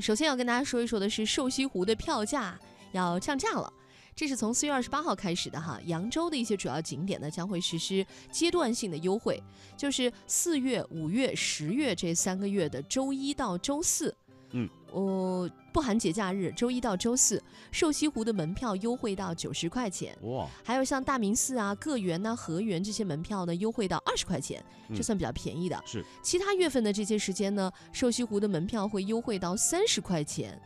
首先要跟大家说一说的是瘦西湖的票价要降价了。这是从四月二十八号开始的哈，扬州的一些主要景点呢将会实施阶段性的优惠，就是四月、五月、十月这三个月的周一到周四，嗯，哦，不含节假日，周一到周四，瘦西湖的门票优惠到九十块钱，哇，还有像大明寺啊、个园呐、河园这些门票呢，优惠到二十块钱，这嗯算比较便宜的。是其他月份的这些时间呢，瘦西湖的门票会优惠到三十块钱，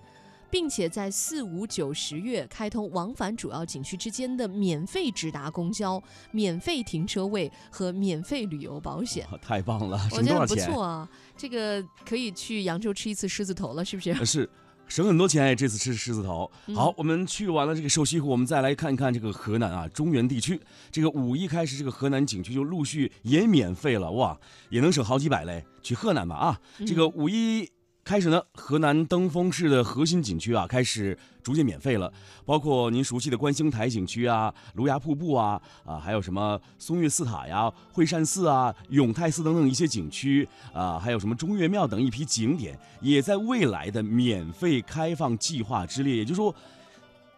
并且在四五九十月开通往返主要景区之间的免费直达公交、免费停车位和免费旅游保险。哇 太棒了，我觉得很不？错啊，这个可以去扬州吃一次狮子头了，是不是？呃 是省很多钱哎，这次吃狮子头。嗯好，我们去完了这个瘦西湖，我们再来看一看这个河南啊中原地区。这个五一开始，这个河南景区就陆续也免费了，哇，也能省好几百嘞。去河南吧啊，这个五一。开始呢，河南登封市的核心景区啊，开始逐渐免费了，包括您熟悉的观星台景区啊、芦芽瀑布啊啊，还有什么松岳寺塔呀、惠善寺啊、永泰寺等等一些景区啊，还有什么中岳庙等一批景点，也在未来的免费开放计划之列。也就是说，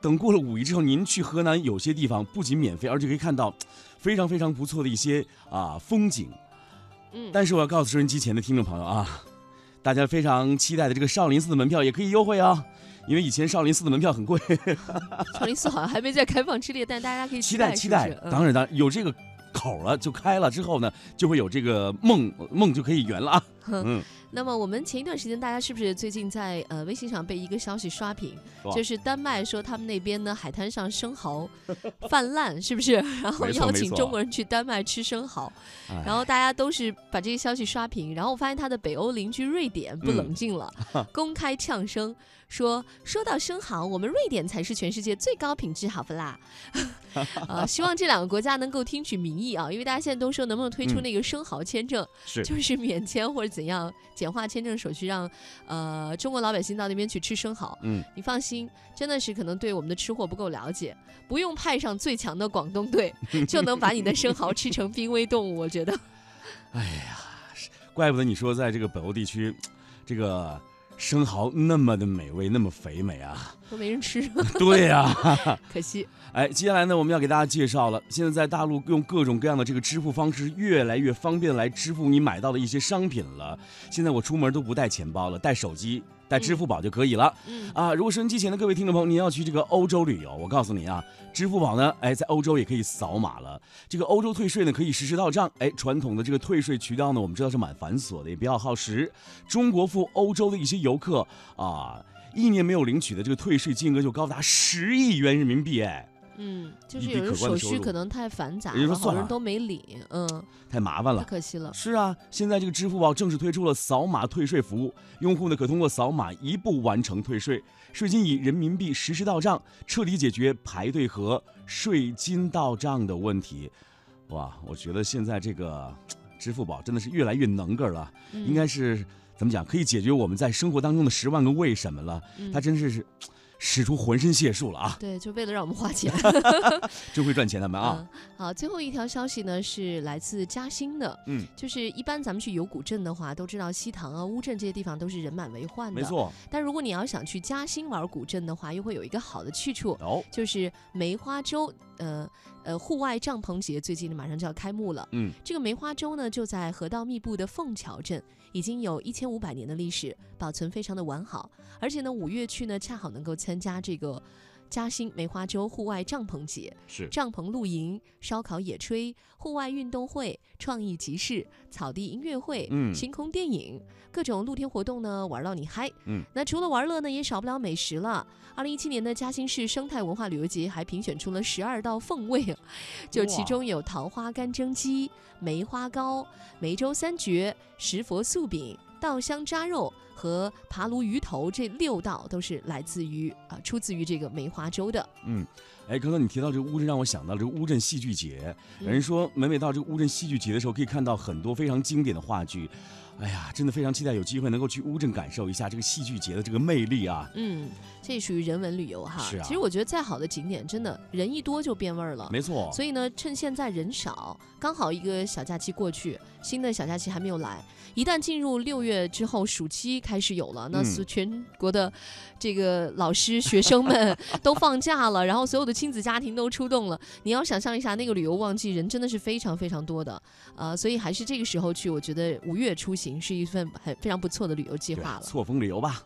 等过了五一之后，您去河南有些地方不仅免费，而且可以看到非常非常不错的一些啊风景。嗯，但是我要告诉收音机前的听众朋友啊，大家非常期待的这个少林寺的门票也可以优惠啊，因为以前少林寺的门票很贵。少林寺好像还没在开放之列，但大家可以期待期待当然当然有这个口了就开了之后呢，就会有这个梦梦就可以圆了啊。嗯，那么我们前一段时间，大家是不是最近在呃微信上被一个消息刷屏，就是丹麦说他们那边呢海滩上生蚝 泛滥，是不是？然后邀请中国人去丹麦吃生蚝，哎。然后大家都是把这个消息刷屏，然后我发现他的北欧邻居瑞典不嗯冷静了，公开呛声说：“说到生蚝，我们瑞典才是全世界最高品质，好不啦？”呃，希望这两个国家能够听取民意啊，因为大家现在都说能不能推出嗯。那个生蚝签证，是。就是免签或者怎样简化签证手续让，呃中国老百姓到那边去吃生蚝。嗯，你放心，真的是可能对我们的吃货不够了解，不用派上最强的广东队，就能把你的生蚝吃成濒危动物。我觉得，哎呀，怪不得你说在这个北欧地区，这个生蚝那么的美味，那么肥美啊。都没人吃，对呀、可惜。哎，接下来呢，我们要给大家介绍了，现在在大陆用各种各样的这个支付方式，越来越方便来支付你买到的一些商品了。现在我出门都不带钱包了，带手机、带支付宝就可以了。嗯，啊，如果收音机前的各位听众朋友，您要去这个欧洲旅游，我告诉你啊，支付宝呢，哎，在欧洲也可以扫码了。这个欧洲退税呢，可以实时到账。哎，传统的这个退税渠道呢，我们知道是蛮繁琐的，也比较耗时。中国赴欧洲的一些游客啊，一年没有领取的这个退税金额就高达十亿元人民币，哎，嗯，就是有人手续可能太繁杂了，好也就是说算了多人都没领，嗯，太麻烦了太。可惜了。是啊，现在这个支付宝正式推出了扫码退税服务，用户呢可通过扫码一步完成退税，税金以人民币实时到账，彻底解决排队和税金到账的问题。哇，我觉得现在这个支付宝真的是越来越能个了，嗯应该是怎么讲，可以解决我们在生活当中的十万个为什么了。嗯他真是是使出浑身解数了啊，对，就为了让我们花钱。真会赚钱他们啊。嗯，好，最后一条消息呢是来自嘉兴的，嗯，就是一般咱们去游古镇的话，都知道西塘啊、乌镇这些地方都是人满为患的。没。错，但如果你要想去嘉兴玩古镇的话，又会有一个好的去处，哦，就是梅花洲，呃呃，户外帐篷节最近马上就要开幕了。嗯，这个梅花洲呢，就在河道密布的凤桥镇，已经有一千五百年的历史，保存非常的完好。而且呢，五月去呢，恰好能够参加这个嘉兴梅花洲户外帐篷节。是，帐篷露营、烧烤野炊、户外运动会、创意集市、草地音乐会、嗯星空电影，各种露天活动呢，玩到你嗨。嗯，那除了玩乐呢，也少不了美食了。二零一七年的嘉兴市生态文化旅游节还评选出了十二道风味，就其中有桃花干蒸鸡、梅花糕、梅州三绝、石佛素饼、稻香扎肉和爬炉鱼头这六道都是来自于啊、出自于这个梅花洲的。嗯，哎，刚刚你提到这个乌镇，让我想到了这个乌镇戏剧节。有人说每每到这个乌镇戏剧节的时候，可以看到很多非常经典的话剧。哎呀，真的非常期待有机会能够去乌镇感受一下这个戏剧节的这个魅力啊！嗯，这属于人文旅游哈。是啊其实我觉得再好的景点，真的人一多就变味儿了。没错，所以呢，趁现在人少，刚好一个小假期过去，新的小假期还没有来。一旦进入六月之后，暑期开始有了，那嗯是全国的这个老师、学生们 都放假了，然后所有的亲子家庭都出动了。你要想象一下，那个旅游旺季人真的是非常非常多的，呃，所以还是这个时候去，我觉得五月出行是一份很非常不错的旅游计划了。错峰旅游吧。